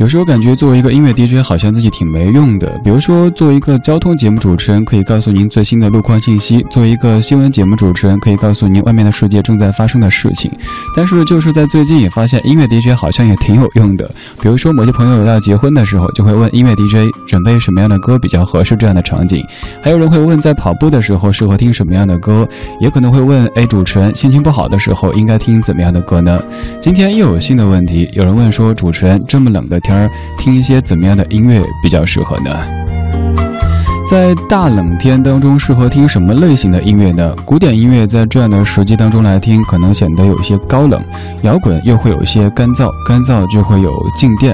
有时候感觉作为一个音乐 DJ，好像自己挺没用的。比如说，作为一个交通节目主持人，可以告诉您最新的路况信息；作为一个新闻节目主持人，可以告诉您外面的世界正在发生的事情。但是，就是在最近也发现，音乐 DJ 好像也挺有用的。比如说，某些朋友要结婚的时候，就会问音乐 DJ 准备什么样的歌比较合适这样的场景；还有人会问，在跑步的时候适合听什么样的歌；也可能会问，哎，主持人心情不好的时候应该听怎么样的歌呢？今天又有新的问题，有人问说，主持人这么冷的天儿，听一些怎么样的音乐比较适合呢？在大冷天当中，适合听什么类型的音乐呢？古典音乐在这样的时机当中来听，可能显得有些高冷；摇滚又会有些干燥，干燥就会有静电。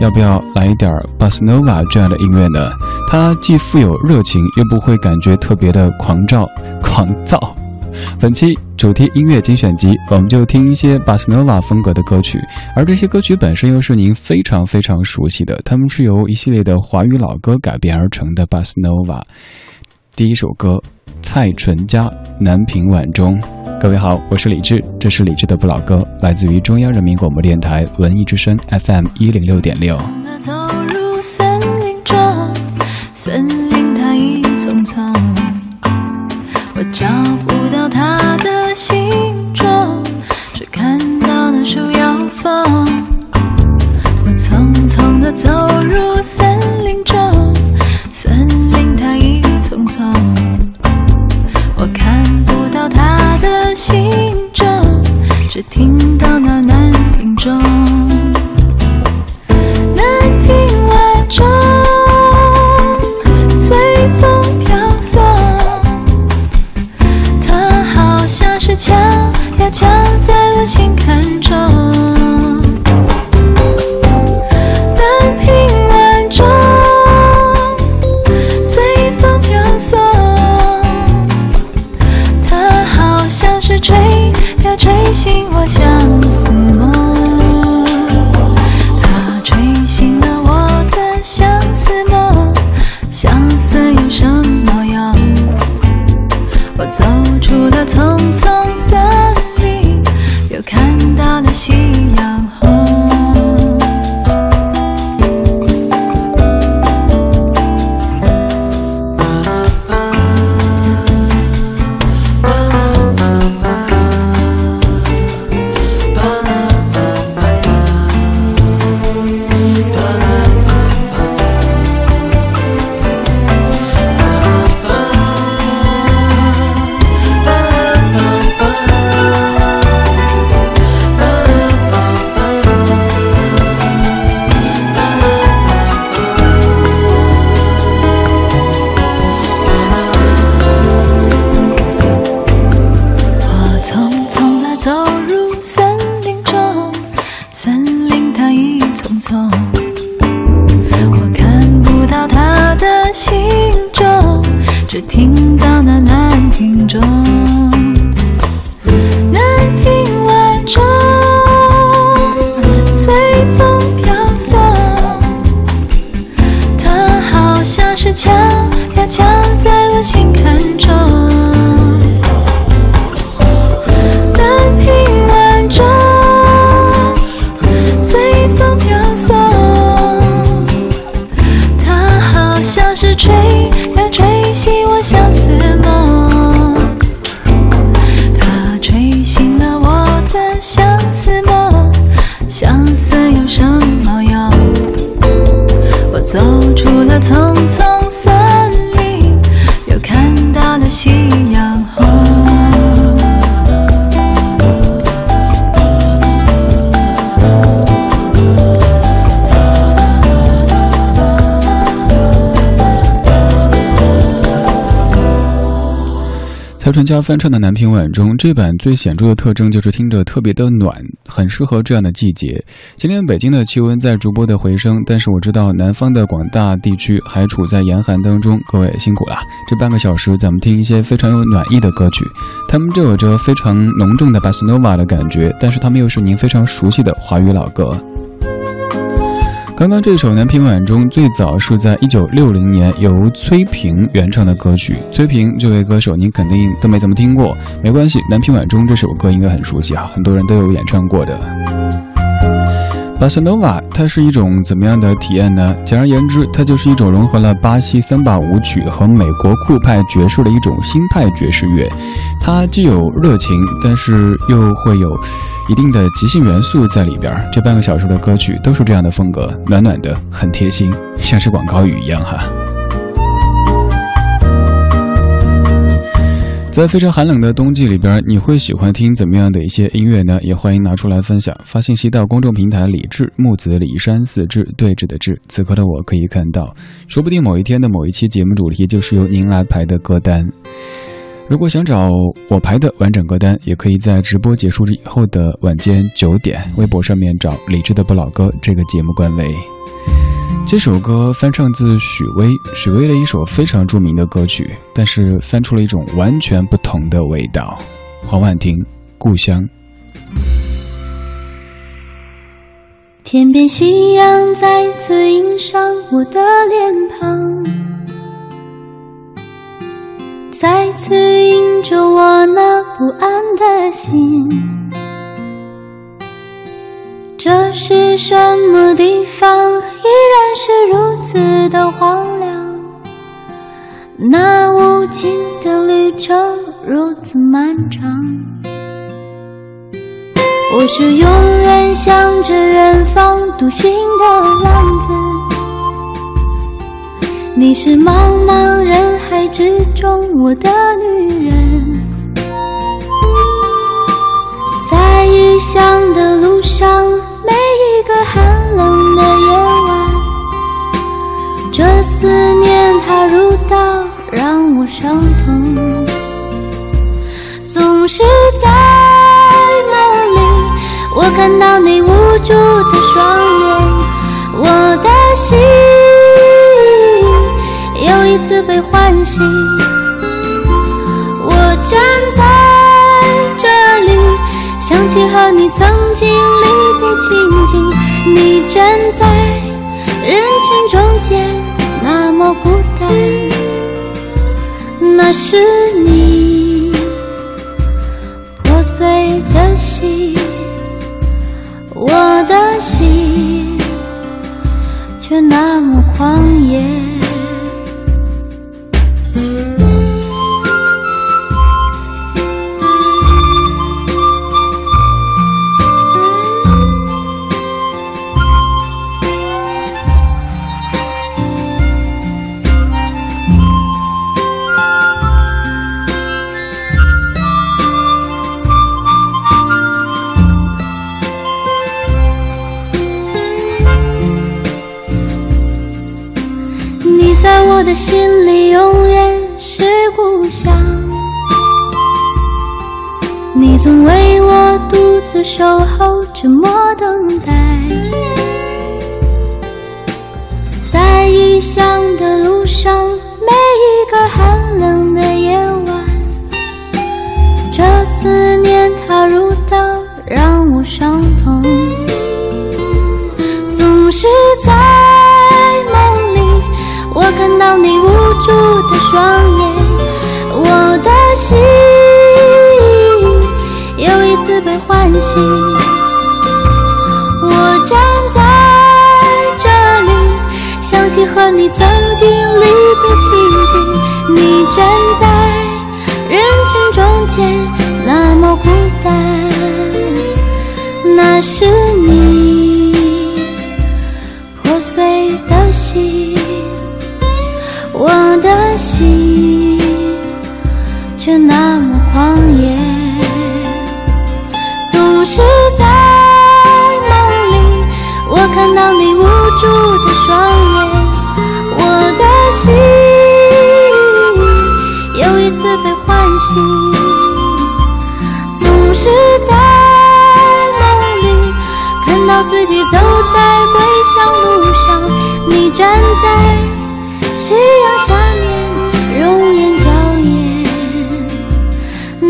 要不要来一点巴斯诺瓦这样的音乐呢？它既富有热情，又不会感觉特别的狂躁、狂躁。本期主题音乐精选集，我们就听一些巴斯诺瓦风格的歌曲，而这些歌曲本身又是您非常非常熟悉的，它们是由一系列的华语老歌改编而成的巴斯诺瓦。第一首歌，蔡淳佳《南屏晚钟》。各位好，我是李志，这是李志的不老歌，来自于中央人民广播电台文艺之声 FM 一零六点六。走入森林中，森林它一丛丛，我找走翻唱的《南屏晚钟》这版最显著的特征就是听着特别的暖，很适合这样的季节。今天北京的气温在逐步的回升，但是我知道南方的广大地区还处在严寒当中，各位辛苦了。这半个小时咱们听一些非常有暖意的歌曲，它们都有着非常浓重的巴斯诺瓦的感觉，但是它们又是您非常熟悉的华语老歌。刚刚这首《南屏晚钟》最早是在一九六零年由崔萍原唱的歌曲。崔萍这位歌手您肯定都没怎么听过，没关系，《南屏晚钟》这首歌应该很熟悉啊，很多人都有演唱过的。巴塞诺瓦，它是一种怎么样的体验呢？简而言之，它就是一种融合了巴西森巴舞曲和美国酷派爵士的一种新派爵士乐。它既有热情，但是又会有一定的即兴元素在里边。这半个小时的歌曲都是这样的风格，暖暖的，很贴心，像是广告语一样哈。在非常寒冷的冬季里边，你会喜欢听怎么样的一些音乐呢？也欢迎拿出来分享，发信息到公众平台“李志木子李山四志对峙的志”。此刻的我可以看到，说不定某一天的某一期节目主题就是由您来排的歌单。如果想找我排的完整歌单，也可以在直播结束以后的晚间九点，微博上面找“李志的不老歌”这个节目官微。这首歌翻唱自许巍，许巍的一首非常著名的歌曲，但是翻出了一种完全不同的味道。黄婉婷《故乡》。天边夕阳再次映上我的脸庞，再次映着我那不安的心。这是什么地方？是如此的荒凉。那无尽的旅程如此漫长。我是永远向着远方独行的浪子，你是茫茫人海之中我的女人。在异乡的路上。每一个寒冷的夜晚，这思念它如刀，让我伤痛。总是在梦里，我看到你无助的双眼，我的心又一次被唤醒。我站在这里，想起和你曾经离。别情景，你站在人群中间，那么孤单。那是你破碎的心，我的心却那么狂野。的守候，沉默等待，在异乡的路上，每一个寒冷的夜晚，这思念它如刀，让我伤痛，总是在梦里。我看到你无助的双眼，我的心欢喜。我站在这里，想起和你曾经离别情景。你站在人群中间，那么孤单，那是总是在梦里，我看到你无助的双眼，我的心又一次被唤醒。总是在梦里，看到自己走在归乡路上，你站在。夕阳下面，容颜娇艳，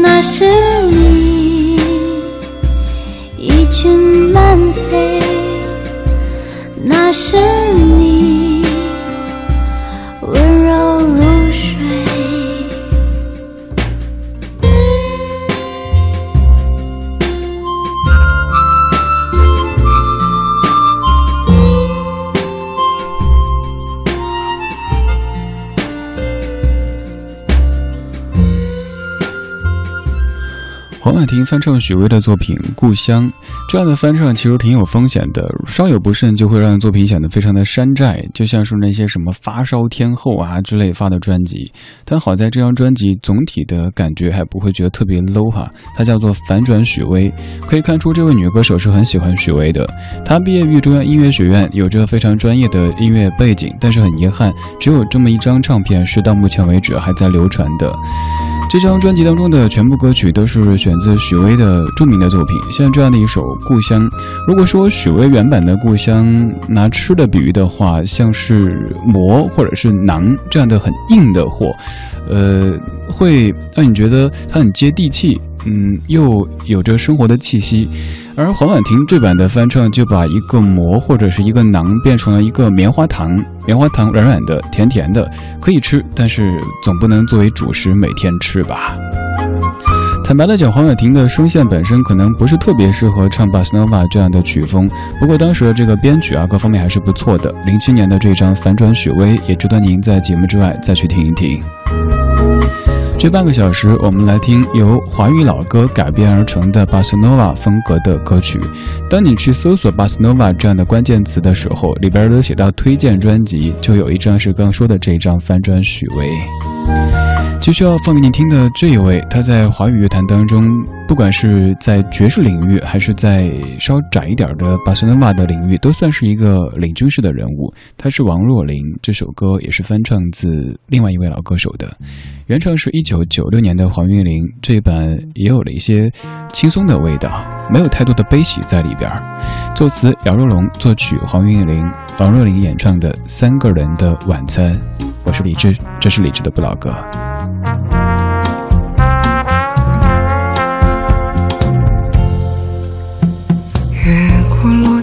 那是是你温柔如水黄婉婷翻唱许巍的作品故乡这样的翻唱其实挺有风险的，稍有不慎就会让作品显得非常的山寨，就像是那些什么发烧天后啊之类发的专辑。但好在这张专辑总体的感觉还不会觉得特别 low 哈，它叫做反转许巍，可以看出这位女歌手是很喜欢许巍的。她毕业于中央音乐学院，有着非常专业的音乐背景，但是很遗憾，只有这么一张唱片是到目前为止还在流传的。这张专辑当中的全部歌曲都是选自许巍的著名的作品，像这样的一首《故乡》。如果说许巍原版的《故乡》拿吃的比喻的话，像是馍或者是馕这样的很硬的货，呃，会让你觉得它很接地气，嗯，又有着生活的气息。而黄婉婷这版的翻唱就把一个馍或者是一个馕变成了一个棉花糖，棉花糖软软的、甜甜的，可以吃，但是总不能作为主食每天吃吧。坦白的讲，黄婉婷的声线本身可能不是特别适合唱巴斯诺瓦这样的曲风，不过当时的这个编曲啊，各方面还是不错的。零七年的这张反转许巍，也值得您在节目之外再去听一听。这半个小时，我们来听由华语老歌改编而成的巴斯诺瓦风格的歌曲。当你去搜索巴斯诺瓦这样的关键词的时候，里边都写到推荐专辑，就有一张是刚说的这张翻转许巍。继续要放给你听的这一位，他在华语乐坛当中，不管是在爵士领域，还是在稍窄一点的巴塞罗那的领域，都算是一个领军式的人物。他是王若琳，这首歌也是翻唱自另外一位老歌手的，原唱是一九九六年的黄韵玲，这一版也有了一些轻松的味道，没有太多的悲喜在里边。作词姚若龙，作曲黄韵玲，王若琳演唱的《三个人的晚餐》。我是李志，这是李志的不老歌。越过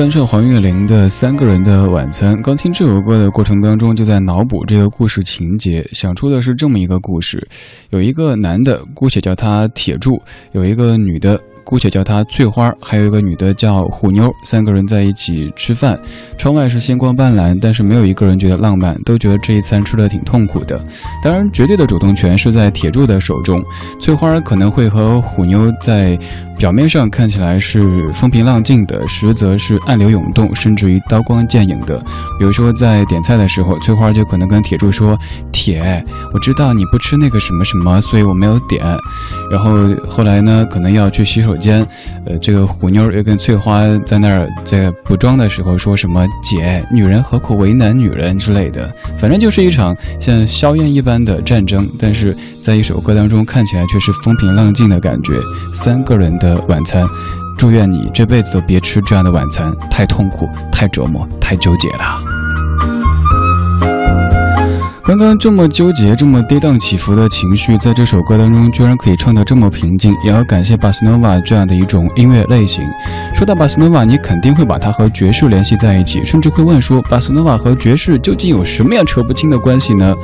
翻唱黄岳玲的《三个人的晚餐》。刚听这首歌的过程当中，就在脑补这个故事情节，想出的是这么一个故事：有一个男的，姑且叫他铁柱；有一个女的。姑且叫她翠花，还有一个女的叫虎妞，三个人在一起吃饭，窗外是星光斑斓，但是没有一个人觉得浪漫，都觉得这一餐吃的挺痛苦的。当然，绝对的主动权是在铁柱的手中，翠花可能会和虎妞在。表面上看起来是风平浪静的，实则是暗流涌动，甚至于刀光剑影的。比如说在点菜的时候，翠花就可能跟铁柱说：“铁，我知道你不吃那个什么什么，所以我没有点。”然后后来呢，可能要去洗手间，呃，这个虎妞又跟翠花在那儿在补妆的时候说什么：“姐，女人何苦为难女人之类的。”反正就是一场像硝烟一般的战争，但是在一首歌当中看起来却是风平浪静的感觉。三个人的。晚餐，祝愿你这辈子都别吃这样的晚餐，太痛苦，太折磨，太纠结了。刚刚这么纠结、这么跌宕起伏的情绪，在这首歌当中居然可以唱得这么平静，也要感谢巴斯诺瓦这样的一种音乐类型。说到巴斯诺瓦，你肯定会把它和爵士联系在一起，甚至会问说，巴斯诺瓦和爵士究竟有什么样扯不清的关系呢？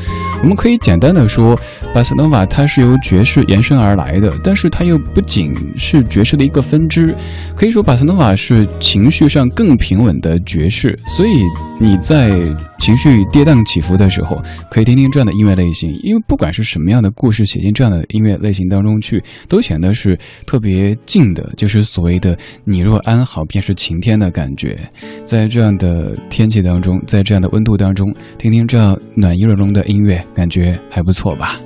我们可以简单的说，巴斯诺瓦它是由爵士延伸而来的，但是它又不仅是爵士的一个分支，可以说巴斯诺瓦是情绪上更平稳的爵士。所以你在情绪跌宕起伏的时候。可以听听这样的音乐类型，因为不管是什么样的故事写进这样的音乐类型当中去，都显得是特别静的，就是所谓的“你若安好，便是晴天”的感觉。在这样的天气当中，在这样的温度当中，听听这样暖意融融的音乐，感觉还不错吧？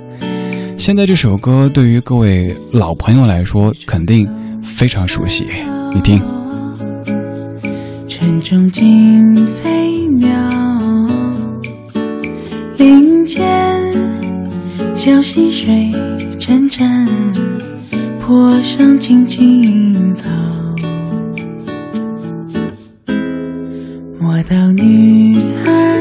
现在这首歌对于各位老朋友来说，肯定非常熟悉，你听。晨中惊飞鸟。林间小溪水潺潺，坡上青青草。我到女儿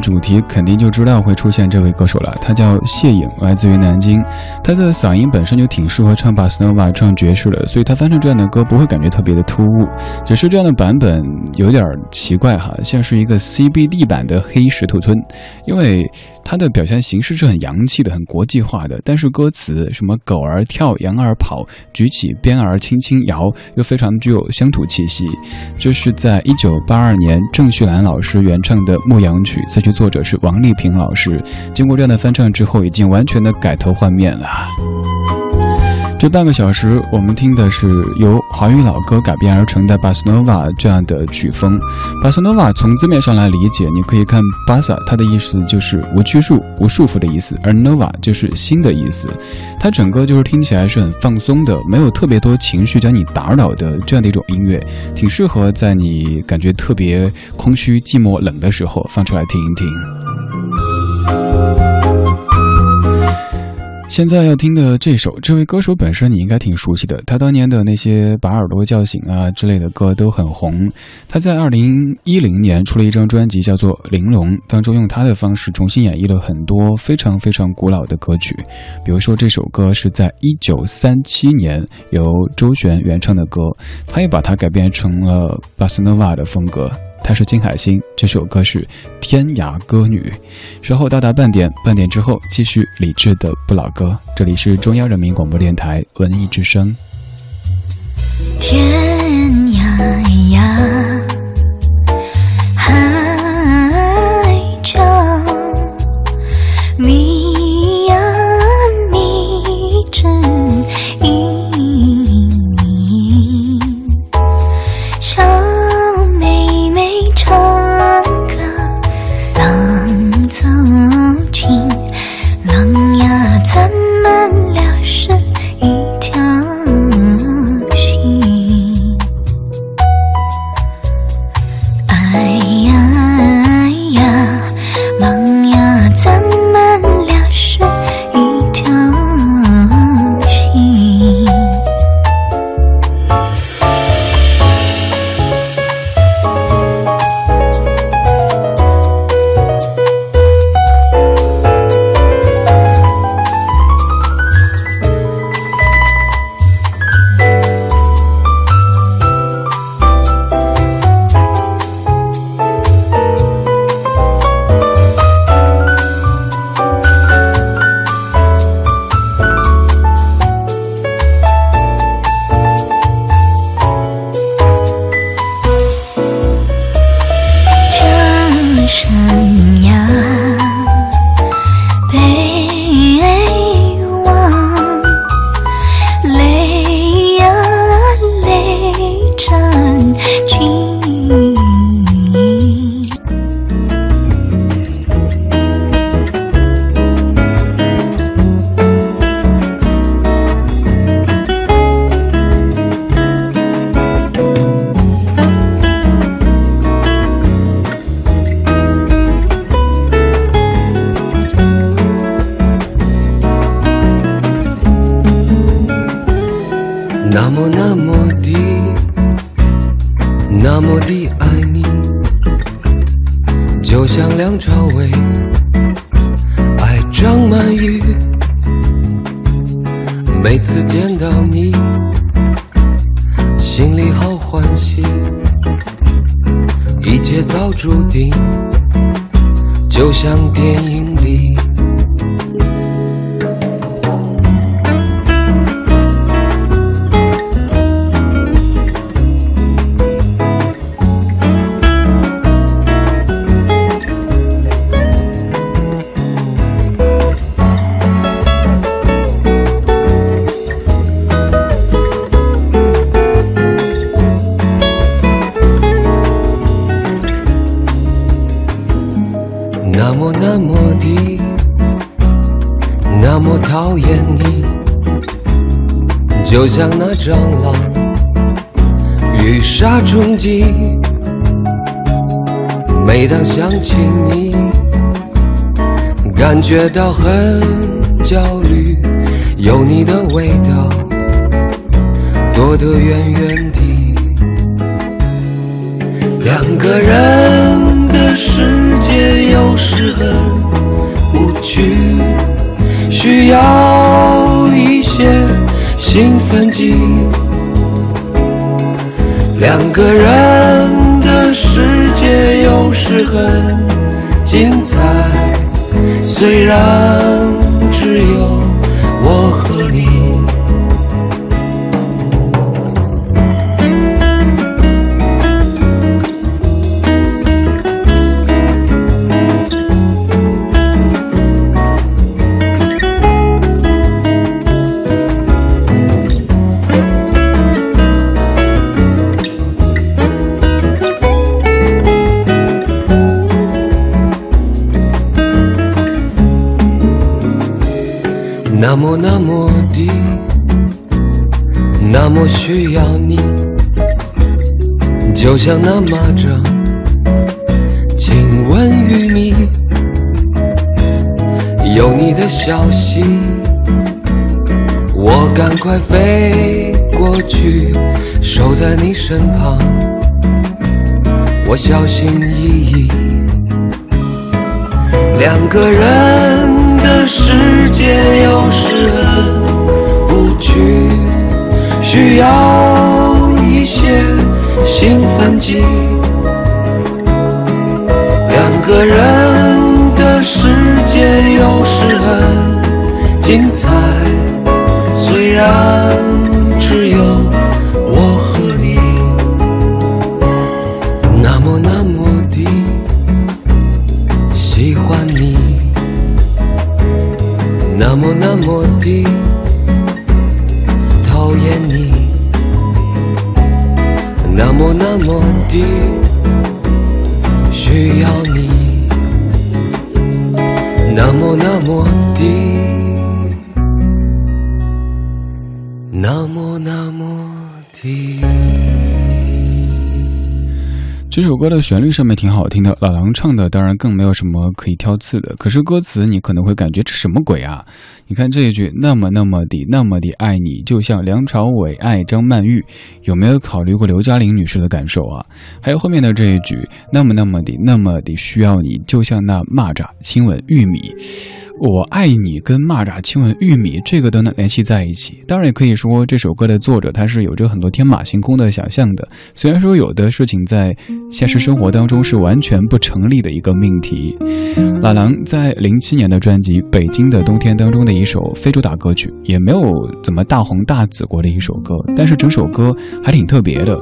看到这个主题，肯定就知道会出现这位歌手了。他叫谢颖，来自于南京。他的嗓音本身就挺适合唱巴斯诺瓦、唱爵士的，所以他翻唱这样的歌不会感觉特别的突兀。只是这样的版本有点奇怪哈，像是一个 CBD 版的《黑石头村》，因为。它的表现形式是很洋气的、很国际化的，但是歌词什么“狗儿跳，羊儿跑，举起鞭儿轻轻摇”又非常具有乡土气息。这是在一九八二年郑绪岚老师原唱的《牧羊曲》，作曲作者是王丽萍老师。经过这样的翻唱之后，已经完全的改头换面了。这半个小时，我们听的是由华语老歌改编而成的巴斯诺瓦这样的曲风。巴斯诺瓦从字面上来理解，你可以看巴萨，它的意思就是无拘束、无束缚的意思，而 nova 就是新的意思。它整个就是听起来是很放松的，没有特别多情绪将你打扰的这样的一种音乐，挺适合在你感觉特别空虚、寂寞、冷的时候放出来听一听。现在要听的这首，这位歌手本身你应该挺熟悉的，他当年的那些把耳朵叫醒啊之类的歌都很红。他在二零一零年出了一张专辑，叫做《玲珑》，当中用他的方式重新演绎了很多非常非常古老的歌曲。比如说这首歌是在一九三七年由周璇原唱的歌，他也把它改编成了巴斯诺瓦的风格。她是金海心，这首歌是《天涯歌女》。稍后到达半点，半点之后继续李志的不老歌。这里是中央人民广播电台文艺之声。天每当想起你，感觉到很焦虑，有你的味道，躲得远远的。两个人的世界有时很无趣，需要一些兴奋剂。两个人的世界有时很精彩，虽然只有我和那么那么的，那么需要你，就像那蚂蚱亲吻玉米，有你的消息，我赶快飞过去，守在你身旁，我小心翼翼，两个人。的世界有时很无趣，需要一些兴奋剂。两个人的世界有时很精彩，虽然歌的旋律上面挺好听的，老狼唱的当然更没有什么可以挑刺的。可是歌词你可能会感觉这什么鬼啊？你看这一句，那么那么的那么的爱你，就像梁朝伟爱张曼玉，有没有考虑过刘嘉玲女士的感受啊？还有后面的这一句，那么那么的那么的需要你，就像那蚂蚱亲吻玉米。我爱你跟蚂蚱亲吻玉米，这个都能联系在一起。当然也可以说这首歌的作者他是有着很多天马行空的想象的。虽然说有的事情在现实生活当中是完全不成立的一个命题。老狼在零七年的专辑《北京的冬天》当中的一首非主打歌曲，也没有怎么大红大紫过的一首歌，但是整首歌还挺特别的。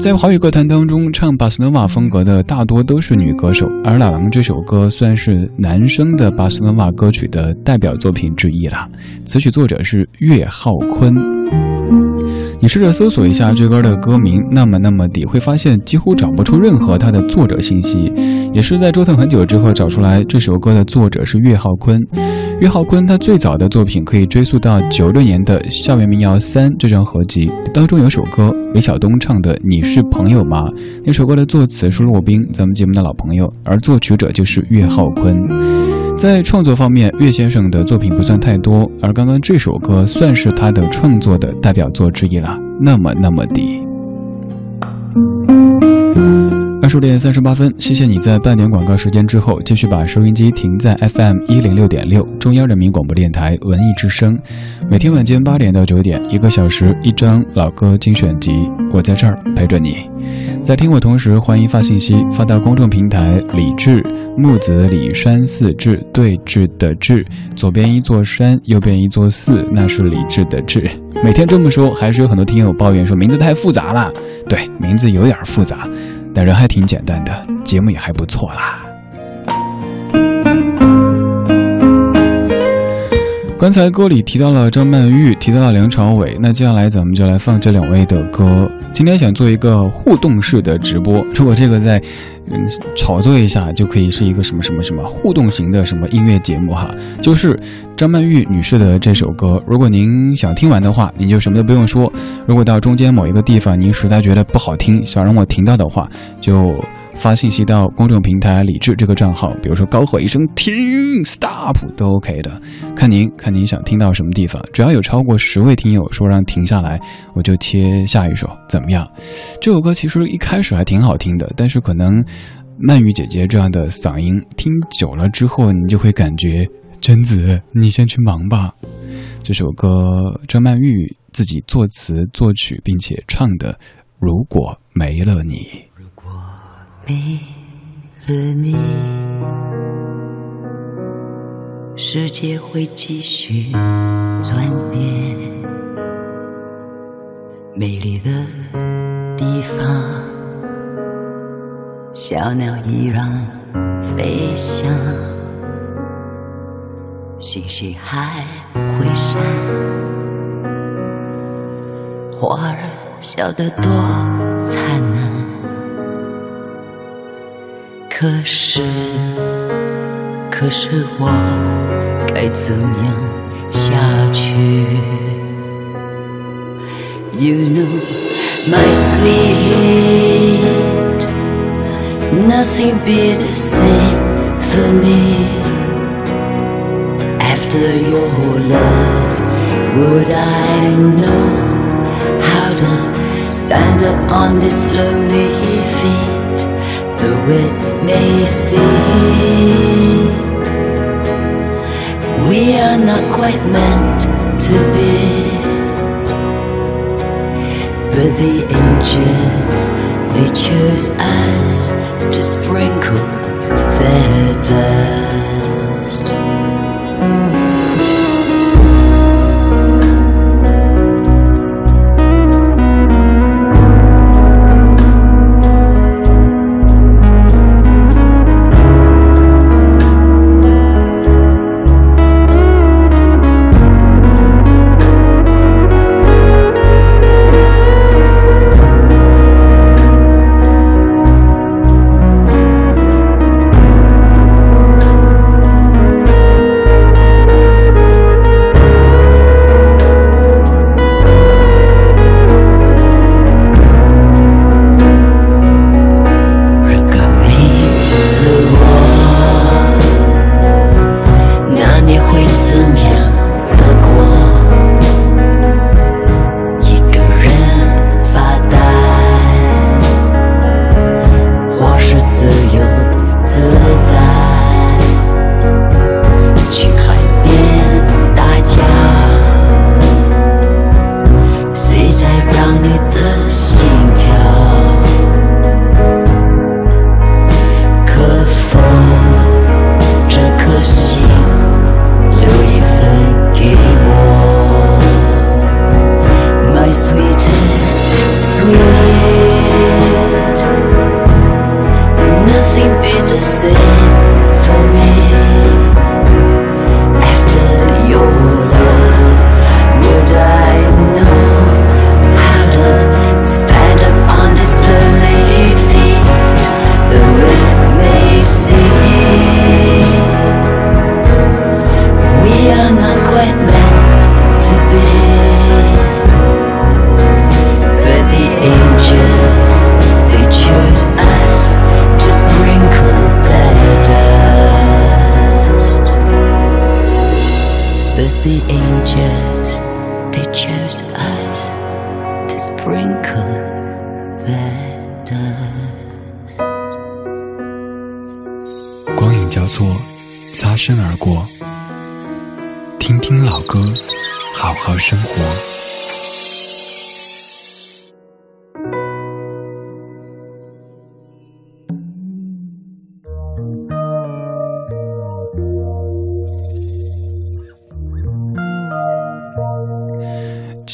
在华语歌坛当中，唱巴斯诺瓦风格的大多都是女歌手，而老狼这首歌算是男生的巴斯诺瓦歌。曲的代表作品之一了，词曲作者是岳浩坤。你试着搜索一下这歌的歌名，那么那么的会发现几乎找不出任何它的作者信息。也是在折腾很久之后找出来，这首歌的作者是岳浩坤。岳浩坤他最早的作品可以追溯到九六年的《校园民谣三》这张合集当中，有首歌李晓东唱的《你是朋友吗》。那首歌的作词是骆宾，咱们节目的老朋友，而作曲者就是岳浩坤。在创作方面，岳先生的作品不算太多，而刚刚这首歌算是他的创作的代表作之一了。那么那么的。二十点三十八分，谢谢你在半点广告时间之后，继续把收音机停在 FM 一零六点六，中央人民广播电台文艺之声。每天晚间八点到九点，一个小时一张老歌精选集，我在这儿陪着你。在听我同时，欢迎发信息发到公众平台“李志木子李山寺志对峙的志”，左边一座山，右边一座寺，那是李志的志。每天这么说，还是有很多听友抱怨说名字太复杂了。对，名字有点复杂。但人还挺简单的，节目也还不错啦。刚才歌里提到了张曼玉，提到了梁朝伟，那接下来咱们就来放这两位的歌。今天想做一个互动式的直播，如果这个再嗯炒作一下，就可以是一个什么什么什么互动型的什么音乐节目哈。就是张曼玉女士的这首歌，如果您想听完的话，您就什么都不用说；如果到中间某一个地方您实在觉得不好听，想让我听到的话，就。发信息到公众平台李智这个账号，比如说高吼一声停，stop 都 OK 的，看您看您想听到什么地方，只要有超过十位听友说让停下来，我就切下一首，怎么样？这首歌其实一开始还挺好听的，但是可能曼玉姐姐这样的嗓音听久了之后，你就会感觉贞子，你先去忙吧。这首歌张曼玉自己作词作曲并且唱的。如果没了你，没了你，世界会继续转变。美丽的地方，小鸟依然飞翔，星星还会闪，花儿。笑得多 可是，可是我该怎样下去？You know, my sweet, nothing be the same for me. After your love, would I know? Stand up on this lonely feet, though it may seem we are not quite meant to be. But the angels, they chose us to sprinkle their dust.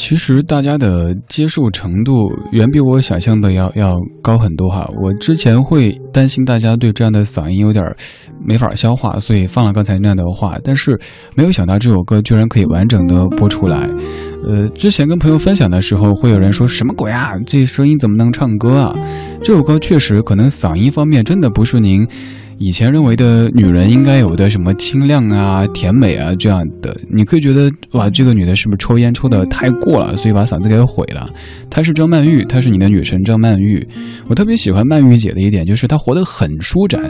其实大家的接受程度远比我想象的要要高很多哈。我之前会担心大家对这样的嗓音有点没法消化，所以放了刚才那样的话。但是没有想到这首歌居然可以完整的播出来。呃，之前跟朋友分享的时候，会有人说什么鬼啊？这声音怎么能唱歌啊？这首歌确实可能嗓音方面真的不是您。以前认为的女人应该有的什么清亮啊、甜美啊这样的，你可以觉得哇，这个女的是不是抽烟抽的太过了，所以把嗓子给毁了？她是张曼玉，她是你的女神张曼玉。我特别喜欢曼玉姐的一点就是她活得很舒展，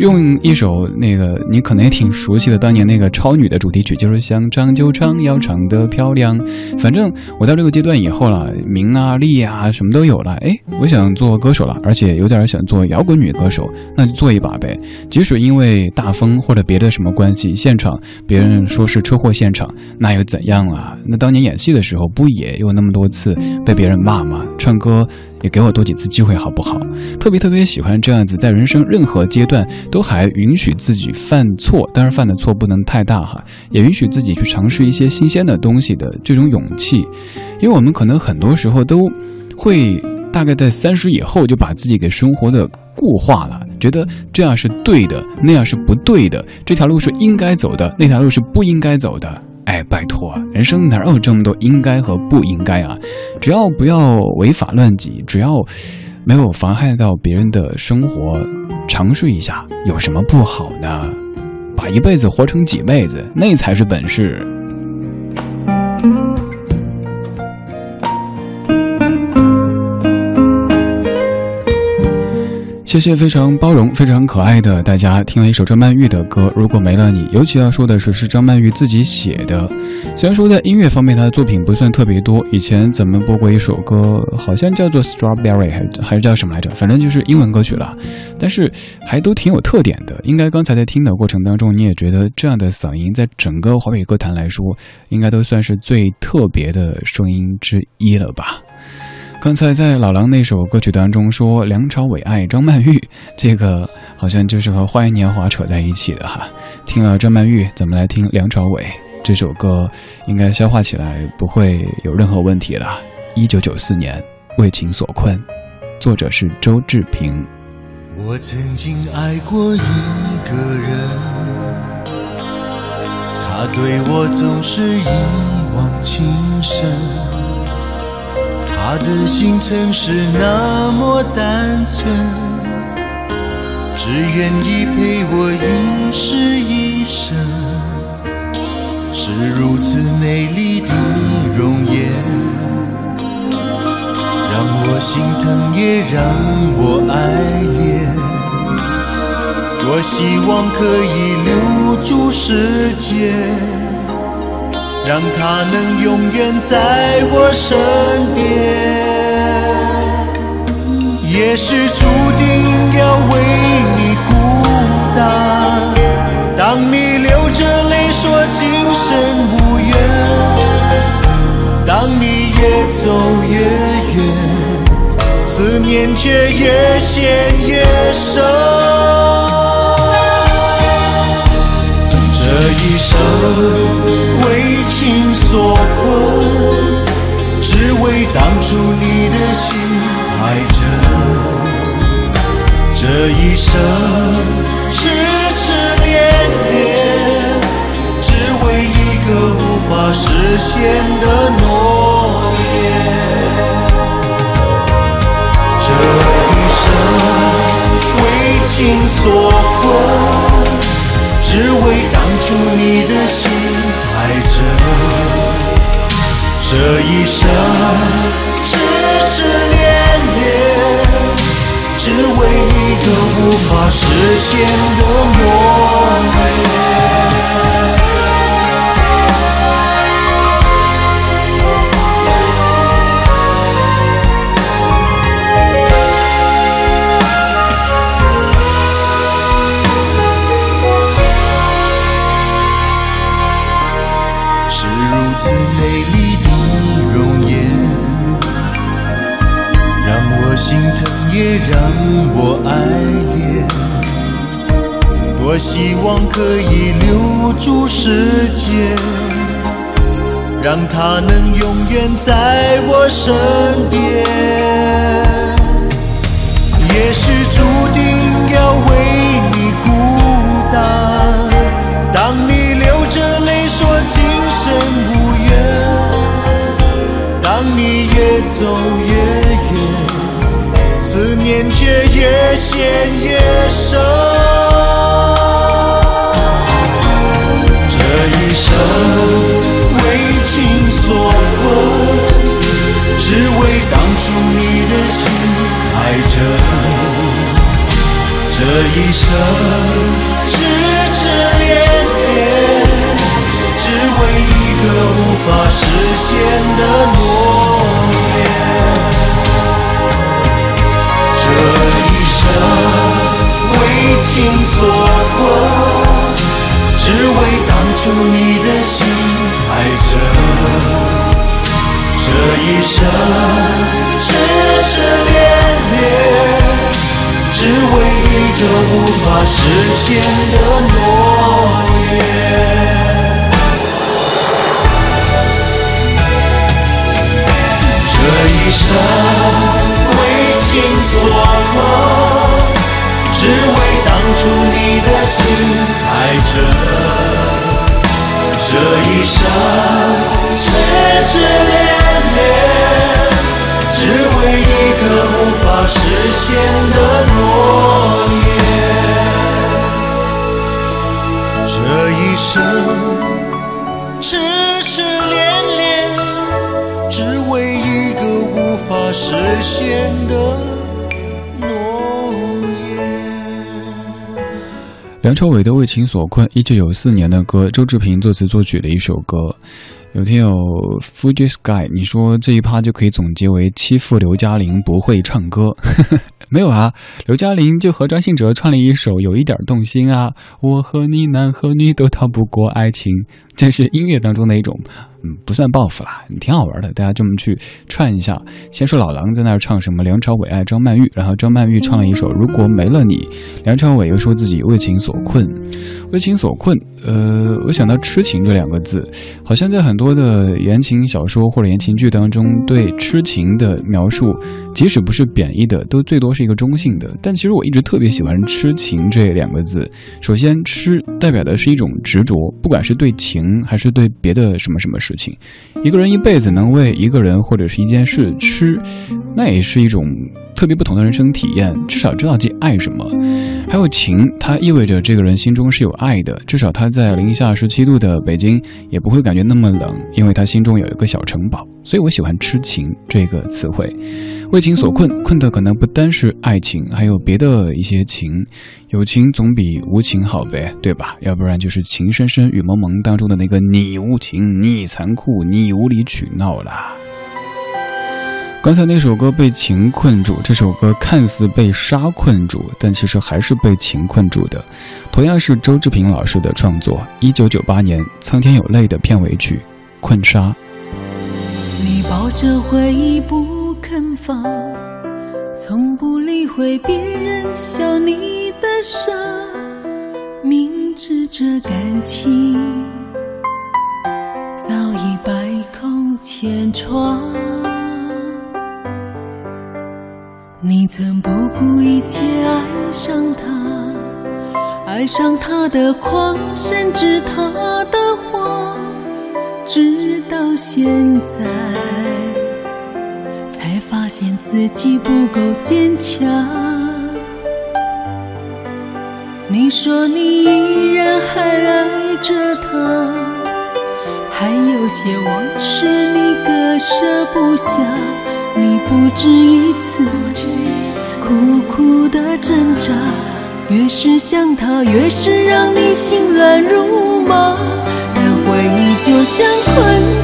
用一首那个你可能也挺熟悉的当年那个超女的主题曲，就是想唱就唱，要唱得漂亮。反正我到这个阶段以后了，名啊利啊什么都有了，哎，我想做歌手了，而且有点想做摇滚女歌手，那就做一把呗。即使因为大风或者别的什么关系，现场别人说是车祸现场，那又怎样啊？那当年演戏的时候，不也有那么多次被别人骂吗？唱歌也给我多几次机会好不好？特别特别喜欢这样子，在人生任何阶段都还允许自己犯错，当然犯的错不能太大哈，也允许自己去尝试一些新鲜的东西的这种勇气，因为我们可能很多时候都会。大概在三十以后，就把自己给生活的固化了，觉得这样是对的，那样是不对的，这条路是应该走的，那条路是不应该走的。哎，拜托，人生哪有这么多应该和不应该啊？只要不要违法乱纪，只要没有妨害到别人的生活，尝试一下有什么不好呢？把一辈子活成几辈子，那才是本事。谢谢非常包容、非常可爱的大家，听了一首张曼玉的歌《如果没了你》。尤其要说的是，是张曼玉自己写的。虽然说在音乐方面她的作品不算特别多，以前咱们播过一首歌，好像叫做《Strawberry》，还还是叫什么来着？反正就是英文歌曲了。但是还都挺有特点的。应该刚才在听的过程当中，你也觉得这样的嗓音在整个华语歌坛来说，应该都算是最特别的声音之一了吧。刚才在老狼那首歌曲当中说梁朝伟爱张曼玉，这个好像就是和《花样年华》扯在一起的哈。听了张曼玉，咱们来听梁朝伟这首歌，应该消化起来不会有任何问题了。一九九四年，为情所困，作者是周志平。我曾经爱过一个人，他对我总是一往情深。他的心曾是那么单纯，只愿意陪我一世一生，是如此美丽的容颜，让我心疼也让我爱恋。多希望可以留住时间。让他能永远在我身边，也是注定要为你孤单。当你流着泪说今生无缘，当你越走越远，思念却越陷越深。一生为。情所困，只为当初你的心太真。这一生痴痴恋恋，只为一个无法实现的诺言。这一生为情所困，只为当初你的心。爱着，这一生痴痴恋恋，只为一个无法实现的梦我希望可以留住时间，让它能永远在我身边。也是注定要为你孤单，当你流着泪说今生无缘，当你越走越远。思念却越陷越深。生为情所困只为当初你的心爱着这一生痴痴恋恋只为一个无法实现的诺言这一生为情所困只为当初你的心太真，这一生痴痴恋恋，只为一个无法实现的诺言。这一生为情所困，只为当初你的心。爱着这一生痴痴恋恋，只为一个无法实现的诺言。这一生痴痴恋恋，只为一个无法实现的。梁朝伟的《为情所困》，一九九四年的歌，周志平作词作曲的一首歌。有听友 Fuji Sky，你说这一趴就可以总结为欺负刘嘉玲不会唱歌。没有啊，刘嘉玲就和张信哲唱了一首，有一点动心啊。我和你，男和女都逃不过爱情，这是音乐当中的一种。嗯，不算报复啦，挺好玩的。大家这么去串一下。先说老狼在那儿唱什么？梁朝伟爱张曼玉，然后张曼玉唱了一首《如果没了你》，梁朝伟又说自己为情所困，为情所困。呃，我想到痴情这两个字，好像在很多的言情小说或者言情剧当中，对痴情的描述，即使不是贬义的，都最多是一个中性的。但其实我一直特别喜欢痴情这两个字。首先，痴代表的是一种执着，不管是对情还是对别的什么什么事。情，一个人一辈子能为一个人或者是一件事痴，那也是一种特别不同的人生体验。至少知道自己爱什么。还有情，它意味着这个人心中是有爱的。至少他在零下十七度的北京也不会感觉那么冷，因为他心中有一个小城堡。所以我喜欢痴情这个词汇。为情所困，困的可能不单是爱情，还有别的一些情。有情总比无情好呗，对吧？要不然就是情深深雨蒙蒙当中的那个你无情，你残酷，你无理取闹啦。刚才那首歌被情困住，这首歌看似被沙困住，但其实还是被情困住的。同样是周志平老师的创作，一九九八年《苍天有泪》的片尾曲《困沙》。你抱着回忆不肯放，从不理会别人笑你的傻，明知这感情早已百孔千疮。你曾不顾一切爱上他，爱上他的狂，甚至他的谎，直到现在才发现自己不够坚强。你说你依然还爱着他，还有些往事你割舍不下。你不止一次苦苦的挣扎，越是想他，越是让你心乱如麻。而回忆就像困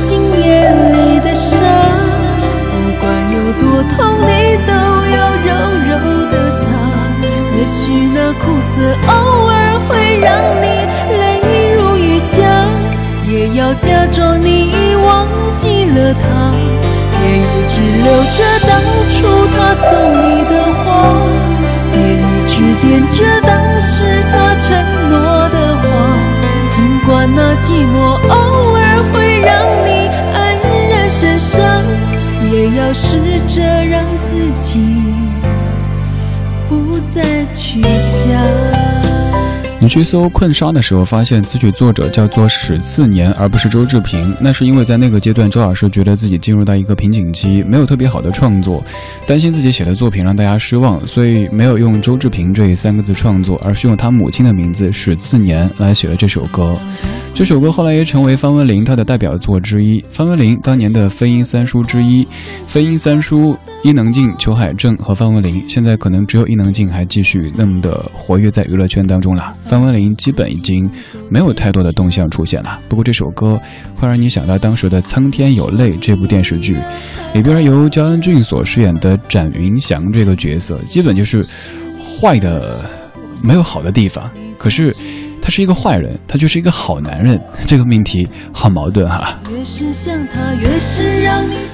进眼里的沙，不管有多痛，你都要柔柔的擦。也许那苦涩偶尔会让你泪如雨下，也要假装你已忘记了他。也一直留着当初他送你的花，也一直惦着当时他承诺的话。尽管那寂寞我要试着让自己不再去想。你去搜《困沙》的时候，发现词曲作者叫做史次年，而不是周志平。那是因为在那个阶段，周老师觉得自己进入到一个瓶颈期，没有特别好的创作，担心自己写的作品让大家失望，所以没有用周志平这三个字创作，而是用他母亲的名字史次年来写了这首歌。这首歌后来也成为方文琳她的代表作之一。方文琳当年的飞鹰三叔之一，飞鹰三叔伊能静、裘海正和方文琳，现在可能只有伊能静还继续那么的活跃在娱乐圈当中了。张文玲基本已经没有太多的动向出现了。不过这首歌会让你想到当时的《苍天有泪》这部电视剧，里边由焦恩俊所饰演的展云翔这个角色，基本就是坏的没有好的地方，可是。他是一个坏人，他却是一个好男人，这个命题好矛盾哈。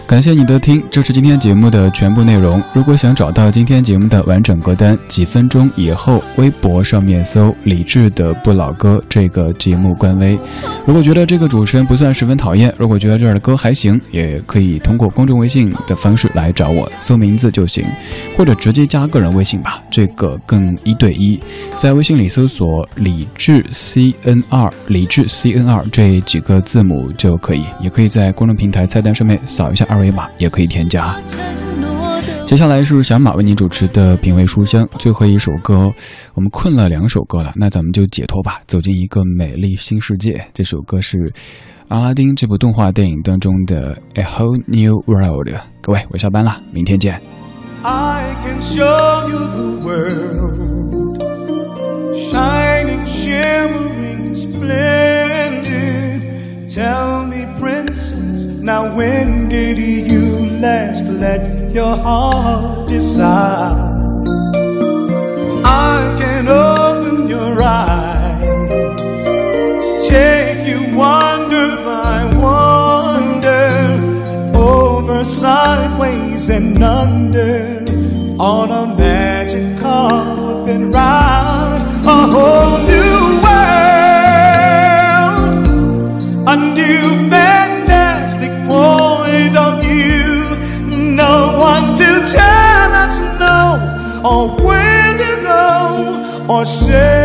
感谢你的听，这是今天节目的全部内容。如果想找到今天节目的完整歌单，几分钟以后微博上面搜“李志的不老歌”这个节目官微。如果觉得这个主持人不算十分讨厌，如果觉得这儿的歌还行，也可以通过公众微信的方式来找我，搜名字就行，或者直接加个人微信吧，这个更一对一，在微信里搜索李志。C N R 理智 C N R 这几个字母就可以，也可以在公众平台菜单上面扫一下二维码，也可以添加。接下来是小马为您主持的品味书香，最后一首歌，我们困了两首歌了，那咱们就解脱吧，走进一个美丽新世界。这首歌是《阿拉丁》这部动画电影当中的《A Whole New World》。各位，我下班了，明天见。I can show you the world. Shimmering, splendid. Tell me, princess, now when did you last let your heart decide? Say.